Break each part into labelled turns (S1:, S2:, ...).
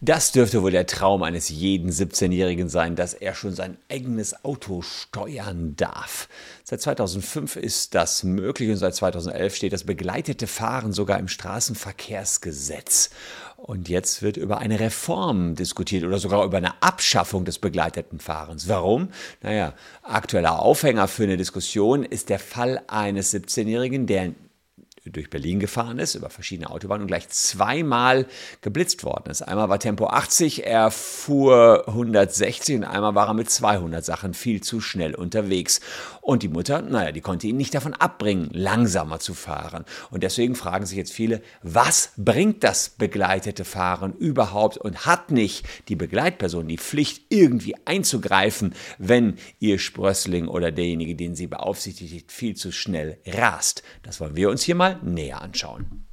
S1: Das dürfte wohl der Traum eines jeden 17-Jährigen sein, dass er schon sein eigenes Auto steuern darf. Seit 2005 ist das möglich und seit 2011 steht das begleitete Fahren sogar im Straßenverkehrsgesetz. Und jetzt wird über eine Reform diskutiert oder sogar über eine Abschaffung des begleiteten Fahrens. Warum? Naja, aktueller Aufhänger für eine Diskussion ist der Fall eines 17-Jährigen, der durch Berlin gefahren ist, über verschiedene Autobahnen und gleich zweimal geblitzt worden ist. Einmal war Tempo 80, er fuhr 160 und einmal war er mit 200 Sachen viel zu schnell unterwegs. Und die Mutter, naja, die konnte ihn nicht davon abbringen, langsamer zu fahren. Und deswegen fragen sich jetzt viele, was bringt das begleitete Fahren überhaupt und hat nicht die Begleitperson die Pflicht, irgendwie einzugreifen, wenn ihr Sprössling oder derjenige, den sie beaufsichtigt, viel zu schnell rast? Das wollen wir uns hier mal näher anschauen.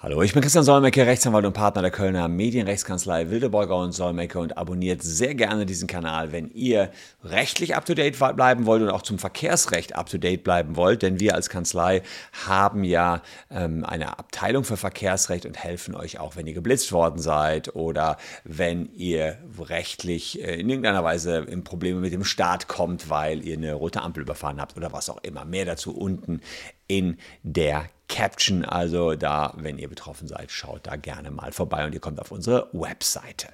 S1: Hallo, ich bin Christian Solmecke, Rechtsanwalt und Partner der Kölner Medienrechtskanzlei Wildeborger und Solmecke und abonniert sehr gerne diesen Kanal, wenn ihr rechtlich up-to-date bleiben wollt und auch zum Verkehrsrecht up-to-date bleiben wollt, denn wir als Kanzlei haben ja ähm, eine Abteilung für Verkehrsrecht und helfen euch auch, wenn ihr geblitzt worden seid oder wenn ihr rechtlich äh, in irgendeiner Weise in Probleme mit dem Staat kommt, weil ihr eine rote Ampel überfahren habt oder was auch immer. Mehr dazu unten in der Caption. Also da, wenn ihr betroffen seid, schaut da gerne mal vorbei und ihr kommt auf unsere Webseite.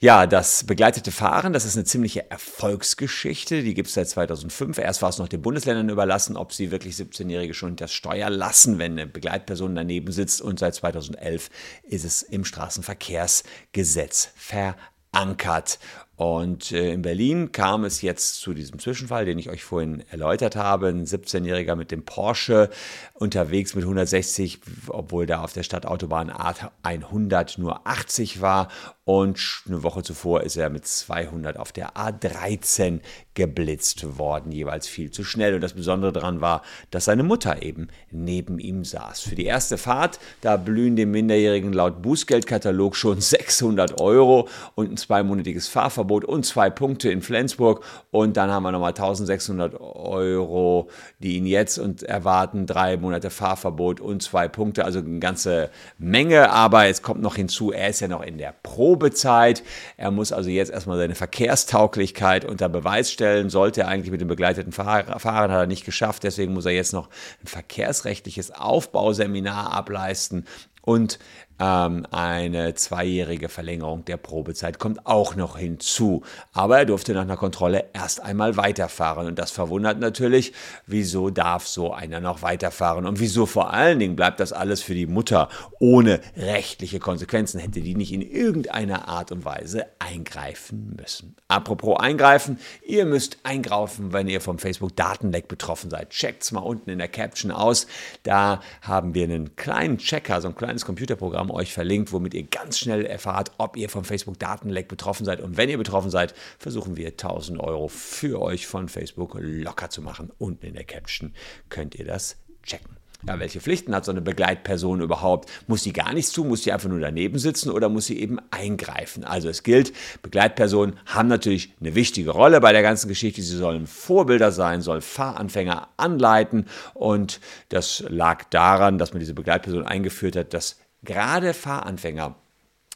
S1: Ja, das begleitete Fahren, das ist eine ziemliche Erfolgsgeschichte. Die gibt es seit 2005. Erst war es noch den Bundesländern überlassen, ob sie wirklich 17-Jährige schon das Steuer lassen, wenn eine Begleitperson daneben sitzt. Und seit 2011 ist es im Straßenverkehrsgesetz verankert. Und äh, in Berlin kam es jetzt zu diesem Zwischenfall, den ich euch vorhin erläutert habe. Ein 17-Jähriger mit dem Porsche unterwegs mit 160, obwohl da auf der Stadtautobahn A100 nur 80 war. Und eine Woche zuvor ist er mit 200 auf der A13 geblitzt worden, jeweils viel zu schnell. Und das Besondere daran war, dass seine Mutter eben neben ihm saß. Für die erste Fahrt, da blühen dem Minderjährigen laut Bußgeldkatalog schon 600 Euro und ein zweimonatiges Fahrverbot Fahrverbot und zwei Punkte in Flensburg. Und dann haben wir nochmal 1600 Euro, die ihn jetzt und erwarten. Drei Monate Fahrverbot und zwei Punkte. Also eine ganze Menge. Aber es kommt noch hinzu, er ist ja noch in der Probezeit. Er muss also jetzt erstmal seine Verkehrstauglichkeit unter Beweis stellen. Sollte er eigentlich mit dem begleiteten Fahren, hat er nicht geschafft. Deswegen muss er jetzt noch ein verkehrsrechtliches Aufbauseminar ableisten. Und ähm, eine zweijährige Verlängerung der Probezeit kommt auch noch hinzu. Aber er durfte nach einer Kontrolle erst einmal weiterfahren. Und das verwundert natürlich, wieso darf so einer noch weiterfahren? Und wieso vor allen Dingen bleibt das alles für die Mutter ohne rechtliche Konsequenzen? Hätte die nicht in irgendeiner Art und Weise eingreifen müssen? Apropos eingreifen, ihr müsst eingreifen, wenn ihr vom Facebook-Datenleck betroffen seid. Checkt's mal unten in der Caption aus. Da haben wir einen kleinen Checker, so ein kleines Computerprogramm Programm euch verlinkt, womit ihr ganz schnell erfahrt, ob ihr vom Facebook-Datenleck betroffen seid. Und wenn ihr betroffen seid, versuchen wir 1000 Euro für euch von Facebook locker zu machen. Unten in der Caption könnt ihr das checken. Ja, welche Pflichten hat so eine Begleitperson überhaupt? Muss sie gar nichts tun? Muss sie einfach nur daneben sitzen oder muss sie eben eingreifen? Also es gilt, Begleitpersonen haben natürlich eine wichtige Rolle bei der ganzen Geschichte. Sie sollen Vorbilder sein, sollen Fahranfänger anleiten und das lag daran, dass man diese Begleitperson eingeführt hat, dass gerade Fahranfänger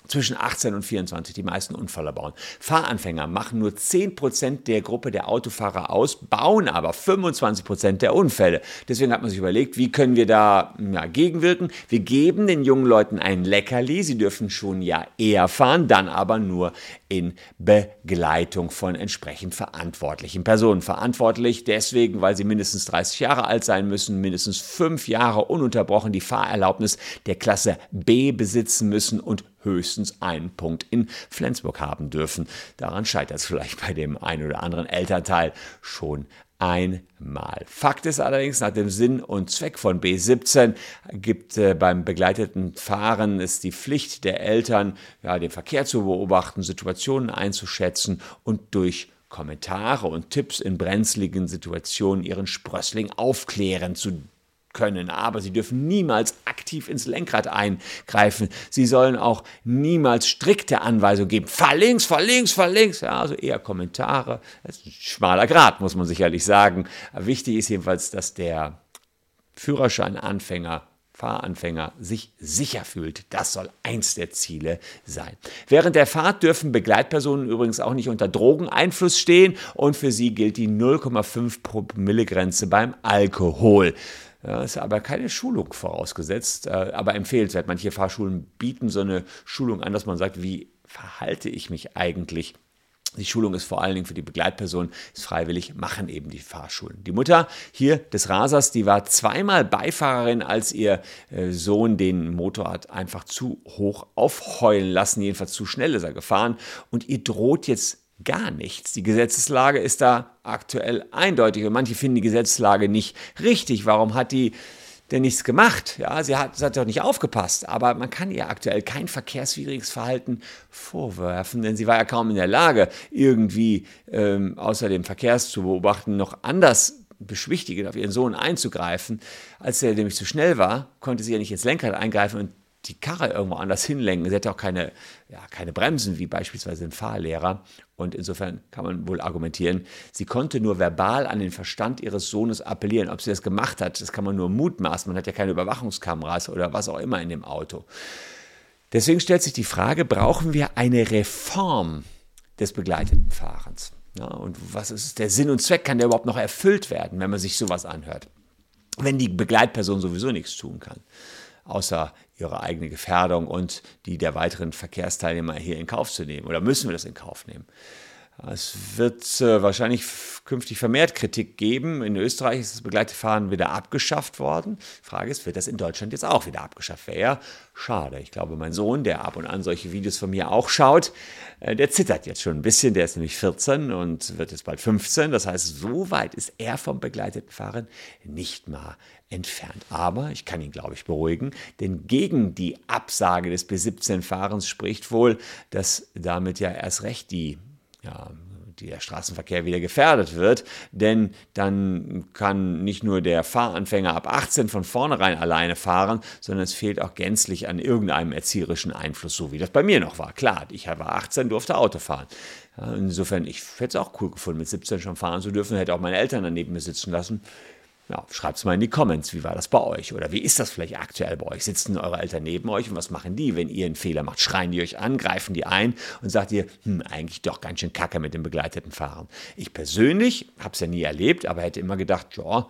S1: zwischen 18 und 24 die meisten Unfälle bauen. Fahranfänger machen nur 10% der Gruppe der Autofahrer aus, bauen aber 25% der Unfälle. Deswegen hat man sich überlegt, wie können wir da ja, gegenwirken? Wir geben den jungen Leuten ein Leckerli. Sie dürfen schon ja eher fahren, dann aber nur in Begleitung von entsprechend verantwortlichen Personen. Verantwortlich deswegen, weil sie mindestens 30 Jahre alt sein müssen, mindestens fünf Jahre ununterbrochen die Fahrerlaubnis der Klasse B besitzen müssen und höchstens einen Punkt in Flensburg haben dürfen. Daran scheitert es vielleicht bei dem einen oder anderen Elternteil schon einmal. Fakt ist allerdings, nach dem Sinn und Zweck von B17 gibt äh, beim begleiteten Fahren es die Pflicht der Eltern, ja, den Verkehr zu beobachten, Situationen einzuschätzen und durch Kommentare und Tipps in brenzligen Situationen ihren Sprössling aufklären zu können, aber sie dürfen niemals aktiv ins Lenkrad eingreifen. Sie sollen auch niemals strikte Anweisungen geben. Fahr links, fahr links, fahr links. Ja, also eher Kommentare. Das ist ein schmaler Grad, muss man sicherlich sagen. wichtig ist jedenfalls, dass der Führerscheinanfänger Fahranfänger sich sicher fühlt. Das soll eins der Ziele sein. Während der Fahrt dürfen Begleitpersonen übrigens auch nicht unter Drogeneinfluss stehen und für sie gilt die 0,5 Promille Grenze beim Alkohol. Das ist aber keine Schulung vorausgesetzt, äh, aber empfehlenswert. Manche Fahrschulen bieten so eine Schulung an, dass man sagt, wie verhalte ich mich eigentlich die Schulung ist vor allen Dingen für die Begleitperson, ist freiwillig, machen eben die Fahrschulen. Die Mutter hier des Rasers, die war zweimal Beifahrerin, als ihr äh, Sohn den Motorrad einfach zu hoch aufheulen lassen, jedenfalls zu schnell ist er gefahren und ihr droht jetzt gar nichts. Die Gesetzeslage ist da aktuell eindeutig und manche finden die Gesetzeslage nicht richtig. Warum hat die denn nichts gemacht. Ja, sie hat, sie hat doch nicht aufgepasst. Aber man kann ihr aktuell kein verkehrswidriges Verhalten vorwerfen, denn sie war ja kaum in der Lage, irgendwie ähm, außer dem Verkehrs zu beobachten, noch anders beschwichtigend auf ihren Sohn einzugreifen. Als er nämlich zu schnell war, konnte sie ja nicht ins Lenkrad eingreifen und die Karre irgendwo anders hinlenken. Sie hätte auch keine, ja, keine Bremsen, wie beispielsweise ein Fahrlehrer. Und insofern kann man wohl argumentieren, sie konnte nur verbal an den Verstand ihres Sohnes appellieren. Ob sie das gemacht hat, das kann man nur mutmaßen. Man hat ja keine Überwachungskameras oder was auch immer in dem Auto. Deswegen stellt sich die Frage, brauchen wir eine Reform des begleiteten Fahrens? Ja, und was ist der Sinn und Zweck? Kann der überhaupt noch erfüllt werden, wenn man sich sowas anhört? Wenn die Begleitperson sowieso nichts tun kann außer ihre eigene Gefährdung und die der weiteren Verkehrsteilnehmer hier in Kauf zu nehmen? Oder müssen wir das in Kauf nehmen? Es wird äh, wahrscheinlich künftig vermehrt Kritik geben. In Österreich ist das Begleitfahren wieder abgeschafft worden. Die Frage ist, wird das in Deutschland jetzt auch wieder abgeschafft? Wäre ja schade. Ich glaube, mein Sohn, der ab und an solche Videos von mir auch schaut, äh, der zittert jetzt schon ein bisschen. Der ist nämlich 14 und wird jetzt bald 15. Das heißt, so weit ist er vom begleiteten Fahren nicht mal entfernt. Aber ich kann ihn, glaube ich, beruhigen, denn gegen die Absage des B17-Fahrens spricht wohl, dass damit ja erst recht die ja, der Straßenverkehr wieder gefährdet wird, denn dann kann nicht nur der Fahranfänger ab 18 von vornherein alleine fahren, sondern es fehlt auch gänzlich an irgendeinem erzieherischen Einfluss, so wie das bei mir noch war. Klar, ich war 18, durfte Auto fahren. insofern, ich hätte es auch cool gefunden, mit 17 schon fahren zu dürfen, hätte auch meine Eltern daneben mir sitzen lassen. Ja, schreibt es mal in die Comments, wie war das bei euch? Oder wie ist das vielleicht aktuell bei euch? Sitzen eure Eltern neben euch und was machen die, wenn ihr einen Fehler macht? Schreien die euch an, greifen die ein und sagt ihr, hm, eigentlich doch ganz schön kacke mit dem begleiteten Fahren. Ich persönlich habe es ja nie erlebt, aber hätte immer gedacht, ja,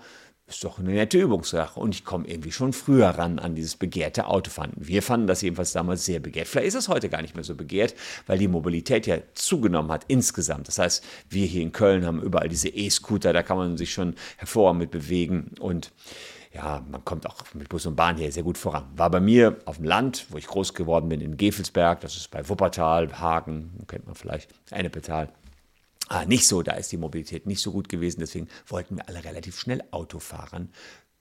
S1: ist doch eine nette Übungssache. Und ich komme irgendwie schon früher ran an dieses begehrte Autofahren. Wir fanden das jedenfalls damals sehr begehrt. Vielleicht ist es heute gar nicht mehr so begehrt, weil die Mobilität ja zugenommen hat insgesamt. Das heißt, wir hier in Köln haben überall diese E-Scooter, da kann man sich schon hervorragend mit bewegen. Und ja, man kommt auch mit Bus und Bahn hier sehr gut voran. War bei mir auf dem Land, wo ich groß geworden bin, in Gefelsberg, das ist bei Wuppertal, Hagen, kennt man vielleicht, Ennepetal. Ah, nicht so, da ist die Mobilität nicht so gut gewesen, deswegen wollten wir alle relativ schnell Auto fahren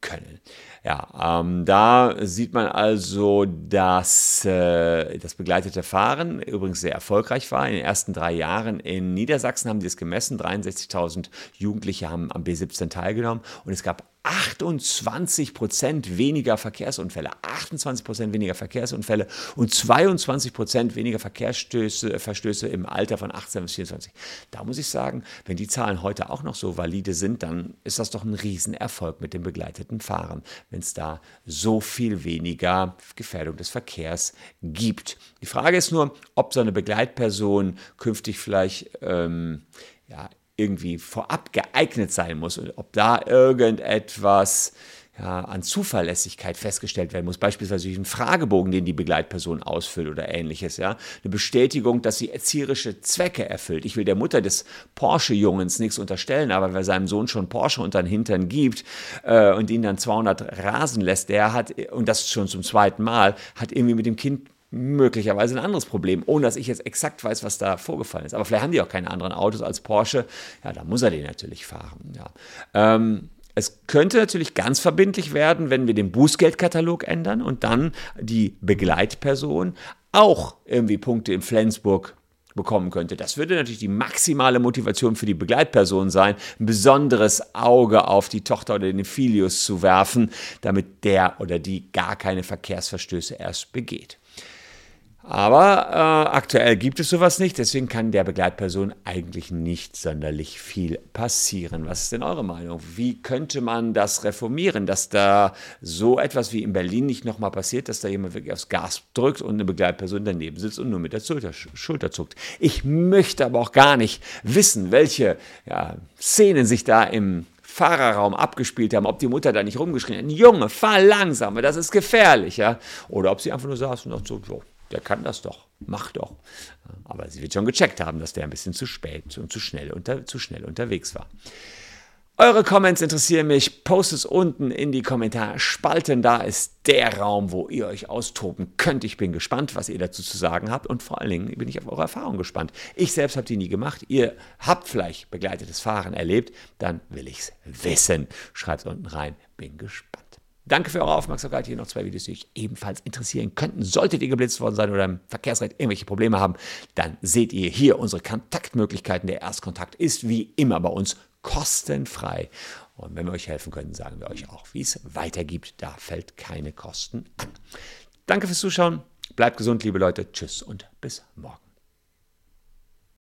S1: können. Ja, ähm, da sieht man also, dass äh, das begleitete Fahren übrigens sehr erfolgreich war. In den ersten drei Jahren in Niedersachsen haben die es gemessen. 63.000 Jugendliche haben am B17 teilgenommen und es gab 28 Prozent weniger Verkehrsunfälle, 28 Prozent weniger Verkehrsunfälle und 22 Prozent weniger Verkehrsstöße, Verstöße im Alter von 18 bis 24. Da muss ich sagen, wenn die Zahlen heute auch noch so valide sind, dann ist das doch ein Riesenerfolg mit dem begleiteten Fahren, wenn es da so viel weniger Gefährdung des Verkehrs gibt. Die Frage ist nur, ob so eine Begleitperson künftig vielleicht ähm, ja, irgendwie vorab geeignet sein muss und ob da irgendetwas ja, an Zuverlässigkeit festgestellt werden muss, beispielsweise durch einen Fragebogen, den die Begleitperson ausfüllt oder ähnliches, ja, eine Bestätigung, dass sie erzieherische Zwecke erfüllt. Ich will der Mutter des Porsche-Jungens nichts unterstellen, aber wer seinem Sohn schon Porsche unter den Hintern gibt äh, und ihn dann 200 rasen lässt, der hat, und das schon zum zweiten Mal, hat irgendwie mit dem Kind möglicherweise ein anderes Problem, ohne dass ich jetzt exakt weiß, was da vorgefallen ist. Aber vielleicht haben die auch keine anderen Autos als Porsche. Ja, da muss er den natürlich fahren. Ja. Ähm, es könnte natürlich ganz verbindlich werden, wenn wir den Bußgeldkatalog ändern und dann die Begleitperson auch irgendwie Punkte in Flensburg bekommen könnte. Das würde natürlich die maximale Motivation für die Begleitperson sein, ein besonderes Auge auf die Tochter oder den Filius zu werfen, damit der oder die gar keine Verkehrsverstöße erst begeht. Aber äh, aktuell gibt es sowas nicht, deswegen kann der Begleitperson eigentlich nicht sonderlich viel passieren. Was ist denn eure Meinung? Wie könnte man das reformieren, dass da so etwas wie in Berlin nicht nochmal passiert, dass da jemand wirklich aufs Gas drückt und eine Begleitperson daneben sitzt und nur mit der Schulter, Schulter zuckt? Ich möchte aber auch gar nicht wissen, welche ja, Szenen sich da im Fahrerraum abgespielt haben, ob die Mutter da nicht rumgeschrien hat, Junge, fahr langsamer, das ist gefährlich, ja. Oder ob sie einfach nur saß und dachte so, so der kann das doch, mach doch. Aber sie wird schon gecheckt haben, dass der ein bisschen zu spät und zu schnell, unter, zu schnell unterwegs war. Eure Comments interessieren mich. Postet es unten in die Kommentarspalten. Da ist der Raum, wo ihr euch austoben könnt. Ich bin gespannt, was ihr dazu zu sagen habt. Und vor allen Dingen bin ich auf eure Erfahrung gespannt. Ich selbst habe die nie gemacht. Ihr habt vielleicht begleitetes Fahren erlebt. Dann will ich es wissen. Schreibt es unten rein. Bin gespannt. Danke für eure Aufmerksamkeit. Hier noch zwei Videos, die euch ebenfalls interessieren könnten. Solltet ihr geblitzt worden sein oder im Verkehrsrecht irgendwelche Probleme haben, dann seht ihr hier unsere Kontaktmöglichkeiten. Der Erstkontakt ist wie immer bei uns kostenfrei. Und wenn wir euch helfen können, sagen wir euch auch, wie es weitergibt. Da fällt keine Kosten an. Danke fürs Zuschauen. Bleibt gesund, liebe Leute. Tschüss und bis morgen.